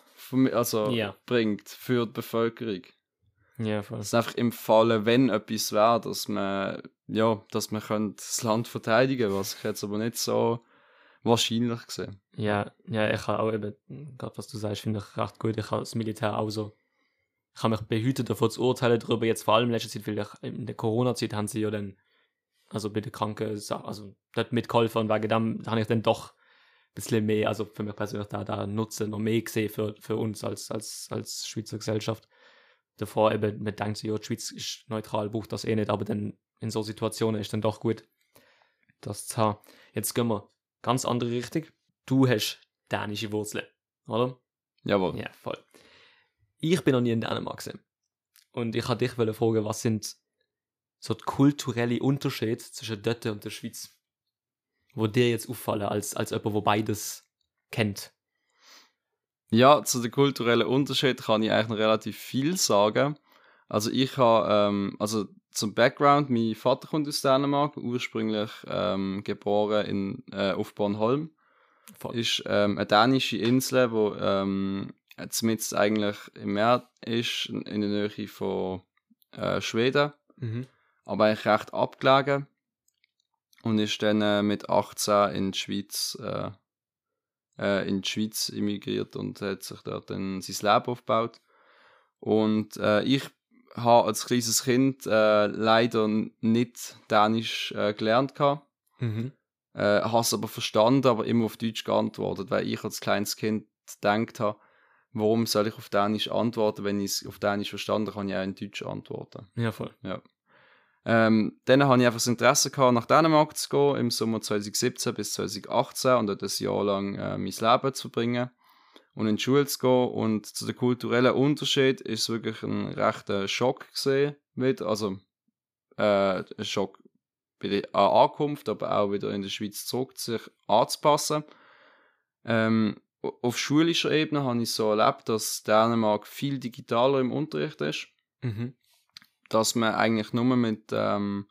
Speaker 3: also
Speaker 2: Ja.
Speaker 3: bringt für die Bevölkerung.
Speaker 2: Ja, voll.
Speaker 3: Es ist einfach im Falle, wenn etwas wäre, dass man, ja, dass man könnte das Land verteidigen was ich jetzt aber nicht so wahrscheinlich gesehen.
Speaker 2: Ja, ja, ich habe auch eben, gerade was du sagst, finde ich recht gut. Ich habe das Militär auch so. Ich habe mich behütet davor zu urteilen darüber, jetzt vor allem in letzter Zeit, weil ich, in der Corona-Zeit haben sie ja dann, also bei den Kranken, also dort mitgeholfen und wegen dem habe ich dann doch ein bisschen mehr, also für mich persönlich da, da Nutzen noch mehr gesehen für, für uns als, als, als Schweizer Gesellschaft. Davor eben, man denkt so, ja, die Schweiz ist neutral, braucht das eh nicht, aber dann in so Situationen ist dann doch gut, das zu haben. Jetzt gehen wir ganz andere Richtung. Du hast dänische Wurzeln, oder?
Speaker 3: Jawohl.
Speaker 2: Ja, voll. Ich bin noch nie in Dänemark gesehen. Und ich wollte dich fragen, was sind so die kulturellen Unterschiede zwischen dort und der Schweiz? Wo dir jetzt auffallen, als, als jemand, der beides kennt.
Speaker 3: Ja, zu den kulturellen Unterschieden kann ich eigentlich noch relativ viel sagen. Also ich habe, ähm, also zum Background, mein Vater kommt aus Dänemark, ursprünglich ähm, geboren in, äh, auf Bornholm.
Speaker 2: Voll.
Speaker 3: Ist ähm, eine dänische Insel, wo ähm, zumindest eigentlich im Meer ist, in in der Nähe von äh, Schweden,
Speaker 2: Mhm.
Speaker 3: Aber eigentlich recht abgelegen. Und ist dann äh, mit 18 in die Schweiz, äh, äh, in die Schweiz emigriert und hat sich dort dann sein Leben aufgebaut. Und äh, ich habe als kleines Kind äh, leider nicht Dänisch äh, gelernt gehabt.
Speaker 2: Mhm.
Speaker 3: Habe es aber verstanden, aber immer auf Deutsch geantwortet, weil ich als kleines Kind gedacht habe, warum soll ich auf Dänisch antworten, wenn ich es auf Dänisch verstanden habe, kann ich auch in Deutsch antworten.
Speaker 2: Ja, voll.
Speaker 3: Ähm, dann habe ich einfach das Interesse gehabt, nach Dänemark zu gehen, im Sommer 2017 bis 2018 und dort ein Jahr lang äh, mein Leben zu verbringen und in die Schule zu gehen. Und zu den kulturellen Unterschied ist wirklich ein rechter Schock gesehen wird. Also äh, ein Schock bei der Ankunft, aber auch wieder in der Schweiz zurück, sich anzupassen. Ähm, auf schulischer Ebene habe ich so erlebt, dass Dänemark viel digitaler im Unterricht ist
Speaker 2: Mhm.
Speaker 3: Dass man eigentlich nur mit, ähm,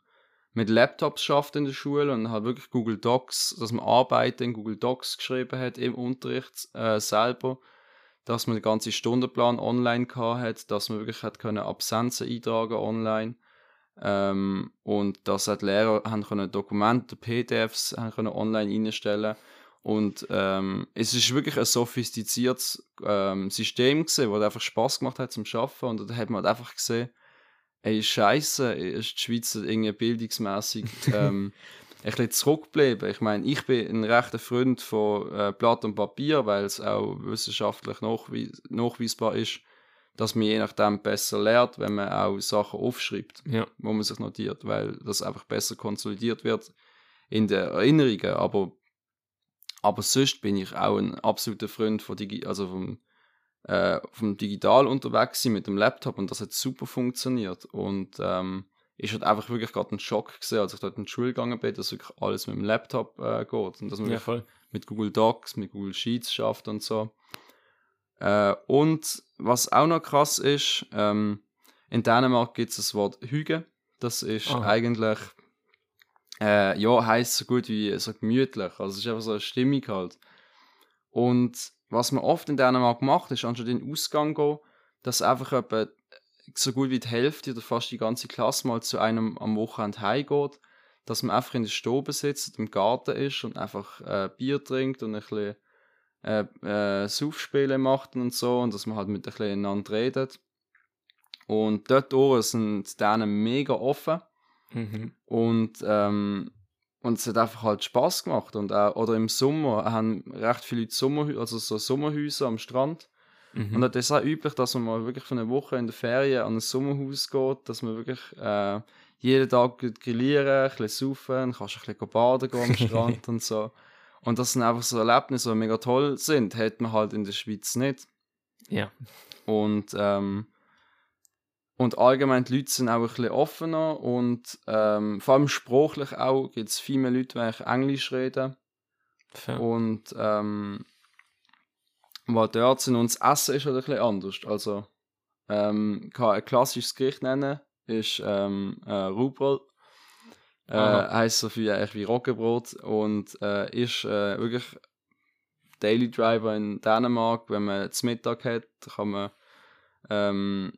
Speaker 3: mit Laptops schafft in der Schule und halt wirklich Google Docs, dass man Arbeiten in Google Docs geschrieben hat im Unterricht äh, selber, dass man den ganzen Stundenplan online hat, dass man wirklich hat können Absenzen eintragen online ähm, und dass halt Lehrer haben können Dokumente, PDFs haben können online einstellen und ähm, es ist wirklich ein sophistiziertes ähm, System gesehen, wo einfach Spaß gemacht hat zum Schaffen und da hat man halt einfach gesehen, ey Scheiße, ist die Schweiz irgendwie bildungsmäßig ähm, (laughs) ein bisschen zurückgeblieben. Ich meine, ich bin ein rechter Freund von äh, Blatt und Papier, weil es auch wissenschaftlich nachweis nachweisbar ist, dass man je nachdem besser lernt, wenn man auch Sachen aufschreibt
Speaker 2: Ja.
Speaker 3: wo man sich notiert, weil das einfach besser konsolidiert wird in der Erinnerungen. Aber, aber sonst bin ich auch ein absoluter Freund von Digi also vom, äh, vom Digital unterwegs sein mit dem Laptop und das hat super funktioniert. Und ähm, ist halt einfach wirklich gerade ein Schock gesehen, als ich dort in die Schule gegangen bin, dass wirklich alles mit dem Laptop äh, geht und dass man
Speaker 2: Ja, voll.
Speaker 3: mit Google Docs, mit Google Sheets schafft und so. Äh, und was auch noch krass ist, ähm, in Dänemark gibt es das Wort Hüge. Das ist
Speaker 2: Aha.
Speaker 3: eigentlich, äh, ja, heißt so gut wie so gemütlich. Also es ist einfach so eine Stimmung halt. Und was man oft in Dänemark macht, ist anstatt in den Ausgang gehen, dass einfach etwa so gut wie die Hälfte oder fast die ganze Klasse mal zu einem am Wochenende heimgeht, dass man einfach in der Stube sitzt, im Garten ist und einfach äh, Bier trinkt und ein bisschen äh, äh, Saufspiele macht und so und dass man halt mit ein bisschen einander redet. Und dort oben sind die Dänen mega offen
Speaker 2: Mhm.
Speaker 3: und, ähm, und es hat einfach halt Spaß gemacht. Und auch, oder im Sommer haben recht viele Leute Sommerhäuser, also so Sommerhäuser am Strand.
Speaker 2: Mhm.
Speaker 3: Und das ist auch üblich, dass man mal wirklich für eine Woche in der Ferien an ein Sommerhaus geht, dass man wirklich äh, jeden Tag grillieren, ein bisschen saufen, kannst du ein bisschen baden gehen am Strand (laughs) und so. Und das sind einfach so Erlebnisse, die mega toll sind, hat man halt in der Schweiz nicht.
Speaker 2: ja.
Speaker 3: Und, ähm, und allgemein die Leute sind auch ein bisschen offener und ähm, vor allem sprachlich auch gibt es viel mehr Leute, die eigentlich Englisch reden.
Speaker 2: Fair.
Speaker 3: Und ähm, weil dort sind uns Essen ist halt ein bisschen anders. Also ähm, kann ein klassisches Gericht nennen, ist ähm, äh, Rugbrot. Äh, heisst so viel eigentlich wie Roggenbrot und äh, ist äh, wirklich Daily Driver in Dänemark. Wenn man zum Mittag hat, kann man ähm,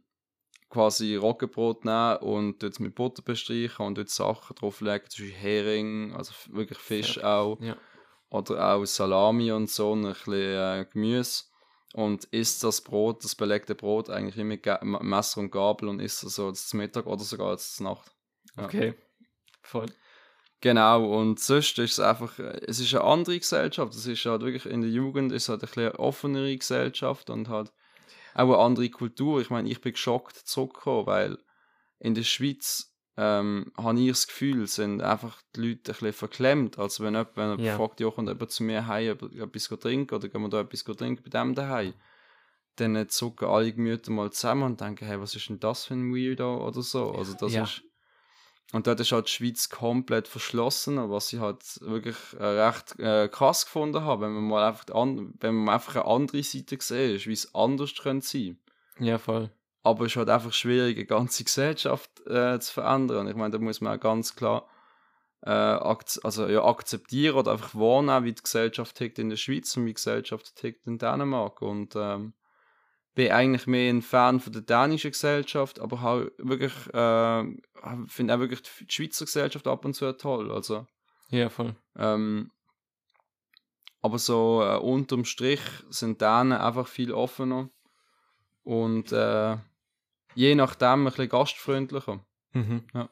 Speaker 3: quasi Roggenbrot nehmen und dort mit Butter bestreichen und dort Sachen drauflegen, zum Beispiel Hering, also wirklich Fisch auch.
Speaker 2: Ja.
Speaker 3: oder auch Salami und so, ein bisschen äh, Gemüse und isst das Brot, das belegte Brot eigentlich immer mit Messer und Gabel und isst es so zum Mittag oder sogar zur Nacht. Ja.
Speaker 2: Okay. Voll.
Speaker 3: Genau, und sonst ist es einfach, äh, es ist eine andere Gesellschaft. Es ist halt wirklich in der Jugend ist halt bisschen eine offenere Gesellschaft und halt auch eine andere Kultur. Ich meine, ich bin geschockt zurückgekommen, weil in der Schweiz ähm, habe ich das Gefühl, sind einfach die Leute ein bisschen verklemmt. Also wenn jemand, wenn jemand
Speaker 2: Ja.
Speaker 3: fragt, ja, kommt jemand zu mir heim, etwas trinken oder gehen wir da etwas trinken bei dem daheim, dann zucken alle Gemüter mal zusammen und denken, hey, was ist denn das für ein Weirdo oder so. Also das
Speaker 2: Ja.
Speaker 3: ist und dort ist halt die Schweiz komplett verschlossen, was ich halt wirklich äh, recht äh, krass gefunden habe, wenn man mal einfach, an, wenn man einfach eine andere Seite gesehen ist, wie es anders könnte sein.
Speaker 2: Ja, voll.
Speaker 3: Aber es ist halt einfach schwierig, eine ganze Gesellschaft äh, zu verändern. Ich meine, da muss man auch ganz klar äh, also, ja, akzeptieren oder einfach wahrnehmen, wie die Gesellschaft tickt in der Schweiz und wie die Gesellschaft tickt in Dänemark. Und ähm, bin eigentlich mehr ein Fan von der dänischen Gesellschaft, aber halt wirklich, äh, finde auch wirklich die Schweizer Gesellschaft ab und zu toll. Also,
Speaker 2: Ja, voll.
Speaker 3: ähm, aber so äh, unterm Strich sind Dänen einfach viel offener und äh, je nachdem ein bisschen gastfreundlicher.
Speaker 2: Mhm.
Speaker 3: Ja.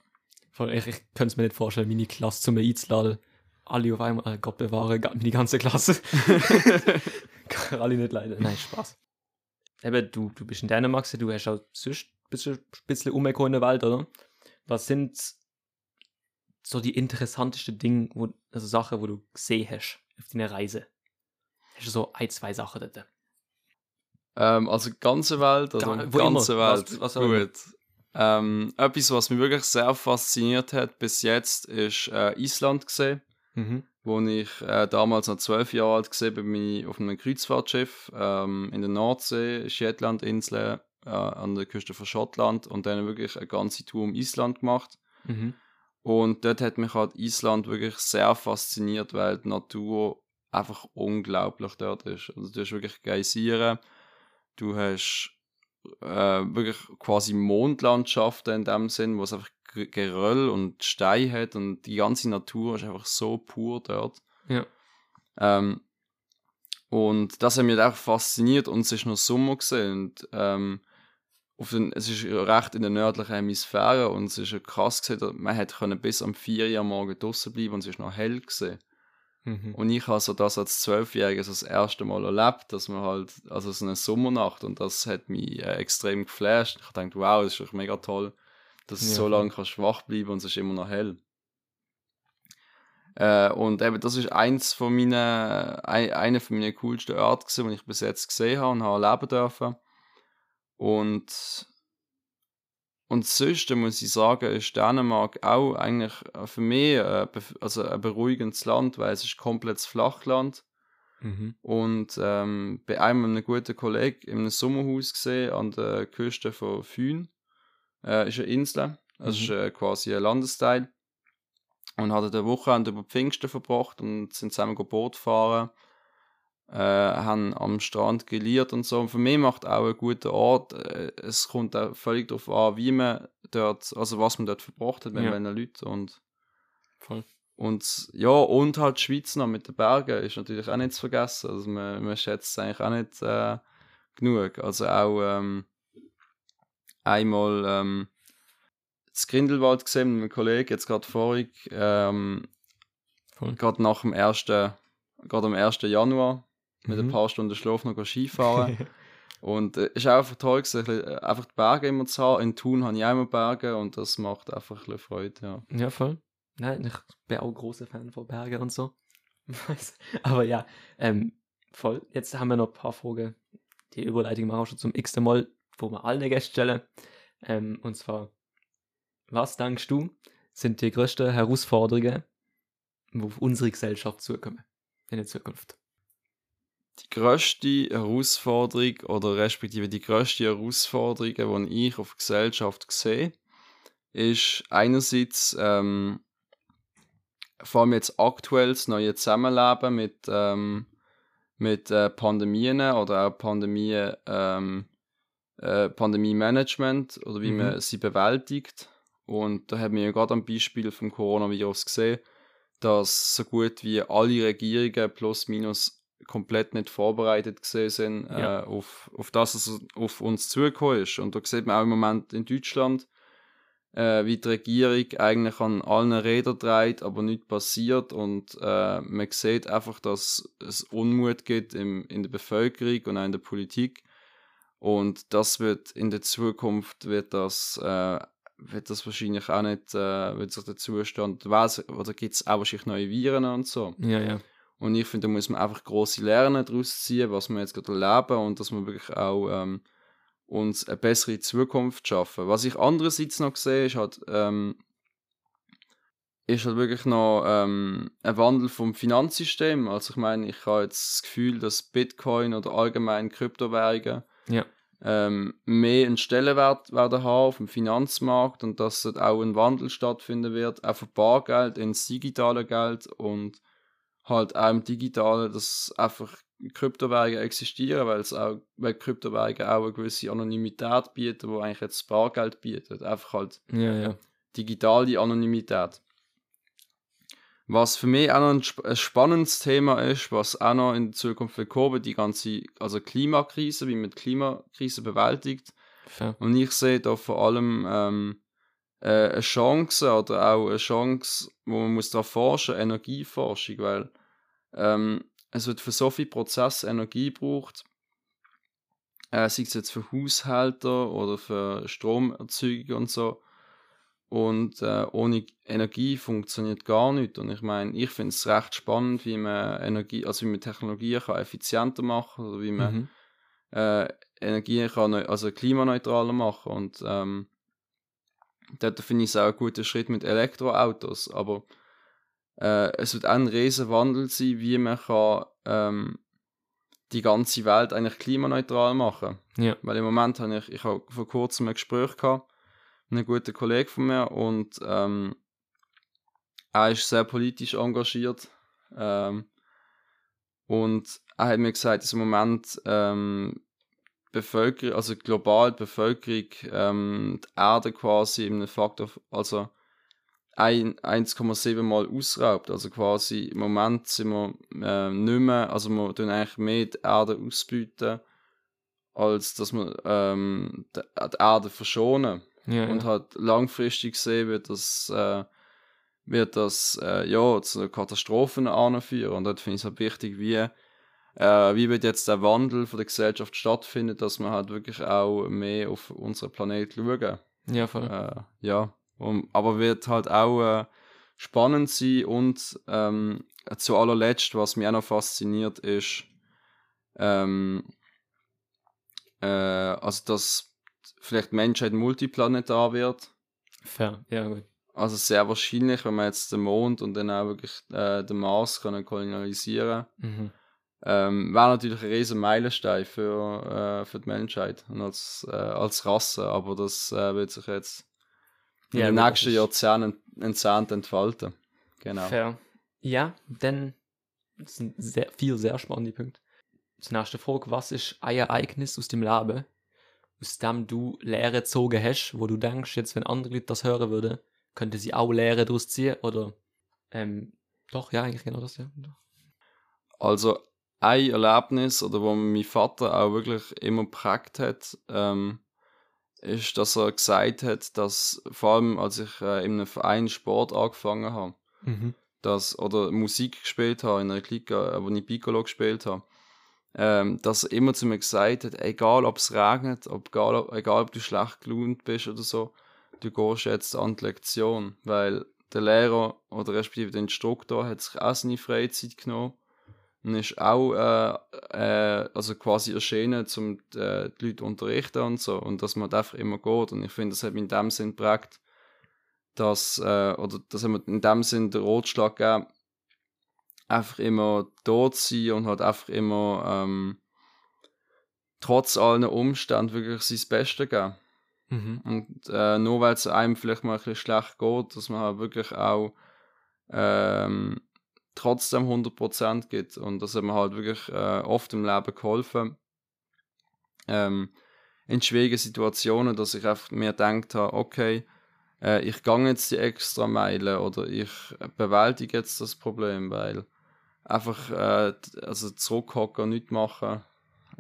Speaker 2: Voll, ich, ich könnte es mir nicht vorstellen, meine Klasse zu mir einzuladen. Alle auf einmal, äh, Gott bewahre, meine ganze Klasse. (laughs) (laughs) Kann alle nicht leiden. Nein, Spaß. Eben, du, du bist in Dänemark, du hast auch sonst ein bisschen, bisschen umgekommen in der Welt, oder? Was sind so die interessantesten Dinge, wo, also Sachen, wo du gesehen hast auf deiner Reise? Hast du so ein, zwei Sachen dort?
Speaker 3: Ähm, also ganze Welt, also
Speaker 2: Ga- wo
Speaker 3: ganze
Speaker 2: immer,
Speaker 3: Welt.
Speaker 2: was- was.
Speaker 3: Gut. Ähm, etwas, was mich wirklich sehr fasziniert hat bis jetzt, ist äh, Island gesehen.
Speaker 2: Mhm.
Speaker 3: Wo ich äh, damals noch zwölf Jahre alt war, bin ich auf einem Kreuzfahrtschiff ähm, in der Nordsee, Shetlandinseln, äh, an der Küste von Schottland und dann wirklich eine ganze Tour um Island gemacht.
Speaker 2: Mhm.
Speaker 3: Und dort hat mich halt Island wirklich sehr fasziniert, weil die Natur einfach unglaublich dort ist. Also du hast wirklich Geysire, du hast äh, wirklich quasi Mondlandschaften in dem Sinn, wo es einfach Geröll und Stein hat und die ganze Natur ist einfach so pur dort.
Speaker 2: Ja.
Speaker 3: Ähm, und das hat mich auch fasziniert und es ist noch Sommer gesehen und ähm, auf den, es ist recht in der nördlichen Hemisphäre und es ist krass gesehen, man hätte können bis am 4 Uhr am Morgen draußen bleiben und es ist noch hell gesehen.
Speaker 2: Mhm.
Speaker 3: Und ich habe so das als Zwölfjähriger so das erste Mal erlebt, dass man halt, also so eine Sommernacht und das hat mich äh, extrem geflasht. Ich dachte, wow, das ist doch mega toll, dass
Speaker 2: Ja,
Speaker 3: so lange kannst wach bleiben und es ist immer noch hell. Äh, und eben, das ist eins von meinen, ein, einer von meinen coolsten Orte gewesen, die ich bis jetzt gesehen habe und habe erleben dürfen. Und, und sonst muss ich sagen, ist Dänemark auch eigentlich für mich äh, bef- also ein beruhigendes Land, weil es ist komplettes Flachland.
Speaker 2: Mhm.
Speaker 3: Und ähm, bei einem einem guten Kollegen in einem Sommerhaus gesehen an der Küste von Fyn. Äh, ist eine Insel, also
Speaker 2: Mhm.
Speaker 3: ist äh, quasi ein Landesteil. Und hatte eine Wochenende über Pfingsten verbracht und sind zusammen Boot fahren. Äh, haben am Strand geliert und so. Und für mich macht auch ein guter Ort. Äh, es kommt auch völlig darauf an, wie man dort, also was man dort verbracht hat mit
Speaker 2: Ja.
Speaker 3: welchen Leuten. Und
Speaker 2: Voll.
Speaker 3: und ja, und halt die Schweiz noch mit den Bergen ist natürlich auch nicht zu vergessen. Also man, man schätzt es eigentlich auch nicht äh, genug. Also auch ähm, einmal ähm, das Grindelwald gesehen mit einem Kollegen, jetzt gerade vorig, ähm, gerade nach dem ersten, gerade am 1. Januar, mit ein
Speaker 2: Mhm.
Speaker 3: paar Stunden Schlaf noch Skifahren. (laughs) und es äh, ist auch einfach toll gewesen, ein äh, einfach die Berge immer zu haben. In Thun habe ich auch immer Berge und das macht einfach ein bisschen Freude, ja.
Speaker 2: Ja, voll. Nein, ich bin auch großer Fan von Bergen und so. (laughs) Aber ja, ähm, voll. Jetzt haben wir noch ein paar Fragen. Die Überleitung machen wir schon zum x Mal, wo wir alle Gäste stellen. Ähm, und zwar, was denkst du, sind die größten Herausforderungen, die auf unsere Gesellschaft zukommen in der Zukunft?
Speaker 3: die grösste Herausforderung oder respektive die grösste Herausforderung, die ich auf die Gesellschaft sehe, ist einerseits ähm, vor allem jetzt aktuell das neue Zusammenleben mit, ähm, mit äh, Pandemien oder auch Pandemie, ähm, äh, Pandemie-Management oder wie
Speaker 2: Mhm.
Speaker 3: man sie bewältigt. Und da haben wir ja gerade am Beispiel vom Coronavirus gesehen, dass so gut wie alle Regierungen plus minus komplett nicht vorbereitet gesehen sind
Speaker 2: Ja.
Speaker 3: äh, auf, auf das, was auf uns zugekommen ist. Und da sieht man auch im Moment in Deutschland, äh, wie die Regierung eigentlich an allen Rädern dreht, aber nichts passiert. Und äh, man sieht einfach, dass es Unmut gibt im, in der Bevölkerung und auch in der Politik. Und das wird in der Zukunft wird das, äh, wird das wahrscheinlich auch nicht, äh, wird sich der Zustand, weiss, oder gibt es auch wahrscheinlich neue Viren und so.
Speaker 2: Ja, ja.
Speaker 3: Und ich finde, da muss man einfach große Lernen daraus ziehen, was wir jetzt gerade erleben und dass wir wirklich auch ähm, uns eine bessere Zukunft schaffen. Was ich andererseits noch sehe, ist halt, ähm, ist halt wirklich noch ähm, ein Wandel vom Finanzsystem. Also ich meine, ich habe jetzt das Gefühl, dass Bitcoin oder allgemein Kryptowährungen
Speaker 2: Ja.
Speaker 3: ähm, mehr einen Stellenwert werden haben auf dem Finanzmarkt und dass dort auch ein Wandel stattfinden wird, auch von Bargeld ins digitale Geld und halt auch im Digitalen, dass einfach Kryptowährungen existieren, weil es auch, weil Kryptowährungen auch eine gewisse Anonymität bieten, wo eigentlich jetzt Bargeld bietet. Einfach halt
Speaker 2: Ja, ja.
Speaker 3: digitale Anonymität. Was für mich auch noch ein, sp ein spannendes Thema ist, was auch noch in Zukunft wird kommen, die ganze also Klimakrise, wie man die Klimakrise bewältigt.
Speaker 2: Fair.
Speaker 3: Und ich sehe da vor allem ähm, äh, eine Chance oder auch eine Chance, wo man muss da forschen, Energieforschung, weil ähm, es wird für so viel Prozess Energie gebraucht, äh, sei es jetzt für Haushalte oder für Stromerzeugung und so. Und äh, ohne Energie funktioniert gar nicht. Und ich meine, ich finde es recht spannend, wie man Energie, also wie man Technologien kann effizienter machen oder wie man
Speaker 2: Mhm.
Speaker 3: äh, Energie kann, also klimaneutraler machen. Und ähm, dort finde ich es auch ein guter Schritt mit Elektroautos. Aber äh, es wird auch ein riesen Wandel sein, wie man kann, ähm, die ganze Welt eigentlich klimaneutral machen.
Speaker 2: Ja.
Speaker 3: Weil im Moment habe ich, ich habe vor kurzem ein Gespräch gehabt mit einem guten Kollegen von mir und ähm, er ist sehr politisch engagiert. Ähm, und er hat mir gesagt, dass im Moment ähm, Bevölkerung, also global die Bevölkerung ähm, die Erde quasi in einem Faktor, also ein- 1,7 Mal ausraubt. Also quasi im Moment sind wir äh, nicht mehr, also wir tun eigentlich mehr die Erde ausbeuten, als dass wir ähm, die, die Erde verschonen.
Speaker 2: Ja,
Speaker 3: Und
Speaker 2: ja.
Speaker 3: halt langfristig gesehen wird das, äh, wird das äh, ja, zu Katastrophen anführen. Und dort finde ich es halt wichtig, wie, äh, wie wird jetzt der Wandel von der Gesellschaft stattfinden, dass wir halt wirklich auch mehr auf unseren Planet schauen.
Speaker 2: ja, voll.
Speaker 3: Äh, ja, um, aber wird halt auch äh, spannend sein und ähm, zu allerletzt, was mich auch noch fasziniert, ist, ähm, äh, also dass vielleicht Menschheit multiplanetar wird.
Speaker 2: Fair. Ja, gut.
Speaker 3: Also sehr wahrscheinlich, wenn man jetzt den Mond und dann auch wirklich äh, den Mars können kolonialisieren
Speaker 2: Mhm.
Speaker 3: ähm, wäre natürlich ein riesen Meilenstein für, äh, für die Menschheit und als, äh, als Rasse, aber das äh, wird sich jetzt in
Speaker 2: Ja,
Speaker 3: den
Speaker 2: gut, das
Speaker 3: nächsten Jahrzehnten, Jahrzehnten entfalten. Genau.
Speaker 2: Fair. Ja, dann das sind sehr, viel sehr spannende Punkte. Die nächste Frage, was ist ein Ereignis aus dem Leben, aus dem du Lehre gezogen hast, wo du denkst, jetzt wenn andere Leute das hören würden, könnte sie auch Lehre daraus ziehen oder ähm, doch, ja, eigentlich genau das, ja.
Speaker 3: Also ein Erlebnis, oder wo mein Vater auch wirklich immer geprägt hat, ähm, ist, dass er gesagt hat, dass vor allem als ich äh, in einem Verein Sport angefangen habe,
Speaker 2: Mhm.
Speaker 3: dass, oder Musik gespielt habe, in einer Liga, äh, wo ich Piccolo gespielt habe, ähm, dass er immer zu mir gesagt hat, egal ob es regnet, ob, egal, ob- egal ob du schlecht gelaunt bist oder so, du gehst jetzt an die Lektion, weil der Lehrer oder respektive der Instruktor hat sich auch seine Freizeit genommen und ist auch äh, äh, also quasi erschienen, um äh, die Leute zu unterrichten und so. Und dass man einfach immer geht. Und ich finde, das hat mich in dem Sinn geprägt, dass, äh, oder das hat mir in dem Sinn den Rotschlag gegeben, einfach immer dort sein und halt einfach immer ähm, trotz allen Umständen wirklich sein Bestes geben.
Speaker 2: Mhm.
Speaker 3: Und äh, nur weil es einem vielleicht mal ein bisschen schlecht geht, dass man halt wirklich auch ähm, trotzdem 100% gibt. Und das hat mir halt wirklich äh, oft im Leben geholfen. Ähm, in schwierigen Situationen, dass ich einfach mir gedacht habe, okay, äh, ich gehe jetzt die extra Meile oder ich bewältige jetzt das Problem, weil einfach äh, also zurückhocken und nichts machen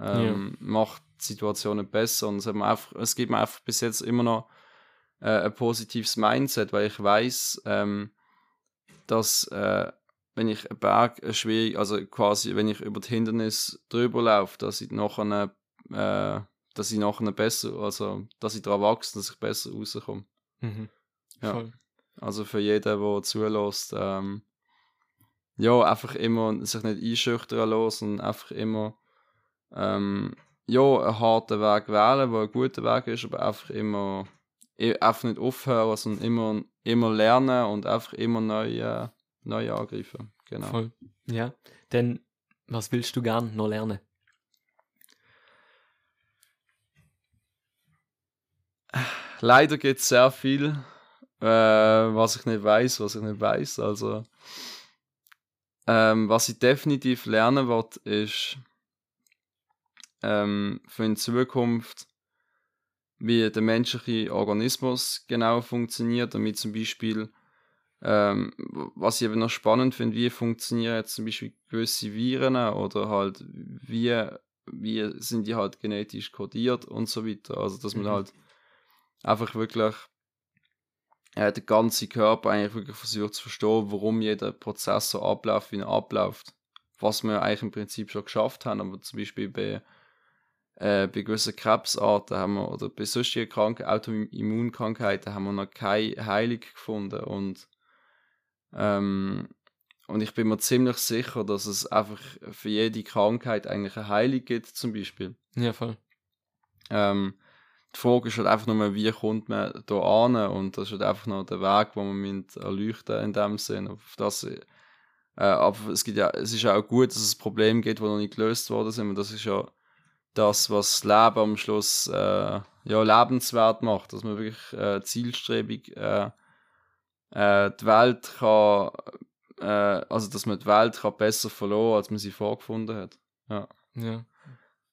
Speaker 3: ähm, macht die Situation besser und es, hat mir einfach, es gibt mir einfach bis jetzt immer noch äh, ein positives Mindset, weil ich weiß, ähm, dass äh, wenn ich einen Berg äh, schwierig, also quasi wenn ich über die Hindernis drüber laufe, dass ich nachher äh, dass ich nachher besser, also dass ich daran wachse, dass ich besser rauskomme.
Speaker 2: Mhm.
Speaker 3: Ja.
Speaker 2: Voll.
Speaker 3: Also für jeden, der zulässt, ähm, ja, einfach immer sich nicht einschüchtern lassen einfach immer ähm, ja, einen harten Weg wählen, der ein guter Weg ist, aber einfach immer einfach nicht aufhören, sondern immer, immer lernen und einfach immer neu, äh, neu angreifen. Genau.
Speaker 2: Voll. Ja. Denn was willst du gern noch lernen?
Speaker 3: Leider gibt es sehr viel, äh, was ich nicht weiß, was ich nicht weiß. Also, ähm, was ich definitiv lernen wird, ist ähm, für in Zukunft, wie der menschliche Organismus genau funktioniert, damit zum Beispiel, ähm, was ich eben noch spannend finde, wie funktionieren jetzt zum Beispiel gewisse Viren oder halt, wie, wie sind die halt genetisch kodiert und so weiter. Also, dass man
Speaker 2: Mhm.
Speaker 3: halt einfach wirklich äh, der ganze Körper eigentlich wirklich versucht zu verstehen, warum jeder Prozess so abläuft, wie er abläuft. Was wir eigentlich im Prinzip schon geschafft haben, aber zum Beispiel bei, äh, bei gewissen Krebsarten haben wir, oder bei sonstigen Kranken, Autoimmunkrankheiten haben wir noch keine Heilung gefunden und ähm, und ich bin mir ziemlich sicher, dass es einfach für jede Krankheit eigentlich eine Heilung gibt, zum Beispiel.
Speaker 2: Ja, voll.
Speaker 3: Ähm, die Frage ist halt einfach nur, wie kommt man da an und das ist halt einfach noch der Weg, den man erleuchten in dem Sinn. Auf das, äh, aber es, gibt ja, es ist ja auch gut, dass es Probleme gibt, die noch nicht gelöst worden sind und das ist ja das, was Leben am Schluss äh, ja, lebenswert macht, dass man wirklich äh, zielstrebig äh, äh, die Welt kann, äh, also dass man die Welt kann besser verloren, als man sie vorgefunden hat.
Speaker 2: Ja.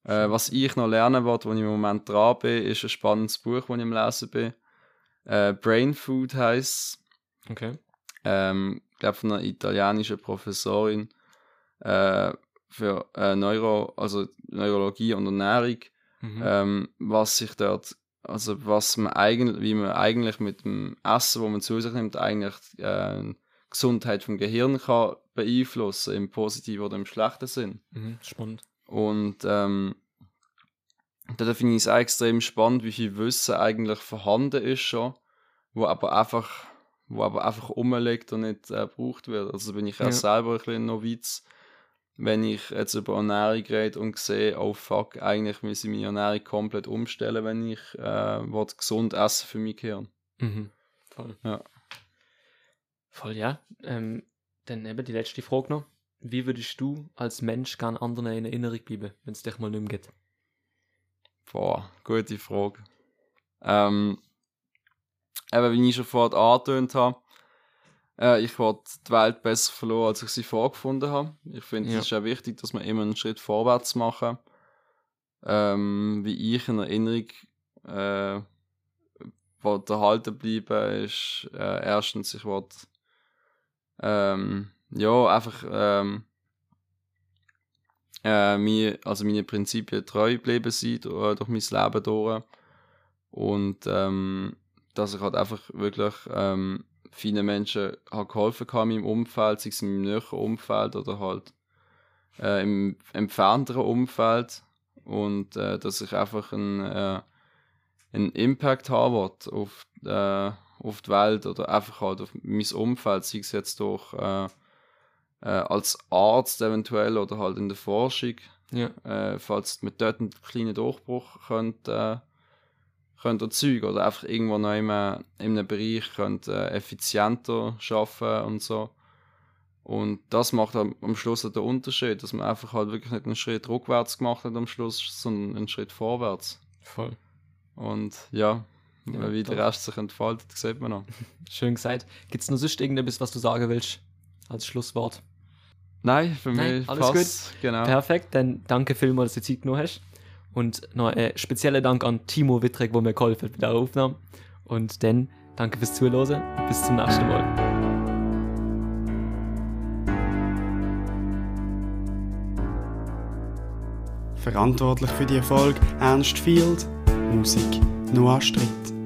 Speaker 3: Äh, was ich noch lernen will, wo ich im Moment dran bin, ist ein spannendes Buch, das ich am Lesen bin. Äh, Brain Food heisst
Speaker 2: Okay.
Speaker 3: ähm, ich glaube von einer italienischen Professorin äh, für äh, Neuro, also Neurologie und Ernährung,
Speaker 2: Mhm.
Speaker 3: ähm, was sich dort, also was man eigentlich, wie man eigentlich mit dem Essen, wo man zu sich nimmt, eigentlich äh, Gesundheit vom Gehirn kann beeinflussen, im positiven oder im schlechten Sinn.
Speaker 2: Mhm. Spannend.
Speaker 3: Und ähm, da finde ich es auch extrem spannend, wie viel Wissen eigentlich vorhanden ist schon, wo aber einfach, wo aber einfach rumliegt und nicht äh, gebraucht wird. Also bin ich auch
Speaker 2: Ja.
Speaker 3: selber ein bisschen Noviz, wenn ich jetzt über Ernährung rede und sehe, oh fuck, eigentlich muss ich meine Ernährung komplett umstellen, wenn ich äh, gesund essen für mein Gehirn.
Speaker 2: Mhm. Voll.
Speaker 3: Ja.
Speaker 2: Voll, ja. Ähm, dann eben die letzte Frage noch. Wie würdest du als Mensch gern anderen in Erinnerung bleiben, wenn es dich mal nicht mehr geht?
Speaker 3: Boah, gute Frage. Ähm, eben, wie ich schon vorhin angetönt habe, äh, ich wollte die Welt besser verloren, als ich sie vorgefunden habe. Ich finde,
Speaker 2: Ja.
Speaker 3: es ist auch wichtig, dass wir immer einen Schritt vorwärts machen. Ähm, wie ich in Erinnerung äh, erhalten bleiben, ist äh, erstens, ich wollte ähm, ja, einfach ähm, äh, mir, also meine Prinzipien treu geblieben sein durch, durch mein Leben durch. Und ähm, dass ich halt einfach wirklich ähm, vielen Menschen habe geholfen kann in meinem Umfeld, sei es in meinem näheren Umfeld oder halt äh, im entfernteren Umfeld. Und äh, dass ich einfach einen, äh, einen Impact haben will auf, äh, auf die Welt oder einfach halt auf mein Umfeld, sei es jetzt durch äh, als Arzt eventuell oder halt in der Forschung,
Speaker 2: Ja.
Speaker 3: äh, falls man dort einen kleinen Durchbruch könnt, äh, könnt erzeugen oder einfach irgendwo noch in einem, in einem Bereich könnt, äh, effizienter schaffen und so. Und das macht am, Schluss den Unterschied, dass man einfach halt wirklich nicht einen Schritt rückwärts gemacht hat am Schluss, sondern einen Schritt vorwärts.
Speaker 2: Voll.
Speaker 3: Und ja,
Speaker 2: Ja,
Speaker 3: wie der
Speaker 2: doch.
Speaker 3: Rest sich entfaltet, sieht man noch. (laughs)
Speaker 2: Schön gesagt. Gibt es noch sonst irgendetwas, was du sagen willst? Als Schlusswort.
Speaker 3: Nein, für
Speaker 2: Nein,
Speaker 3: mich
Speaker 2: alles
Speaker 3: passt. gut. Genau.
Speaker 2: Perfekt, dann danke vielmals, dass du Zeit genommen hast. Und noch einen speziellen Dank an Timo Wittrek, der mir geholfen hat bei der Aufnahme. Und dann danke fürs Zuhören bis zum nächsten Mal.
Speaker 1: Verantwortlich für die Erfolg Ernst Field, Musik Noah Stritt.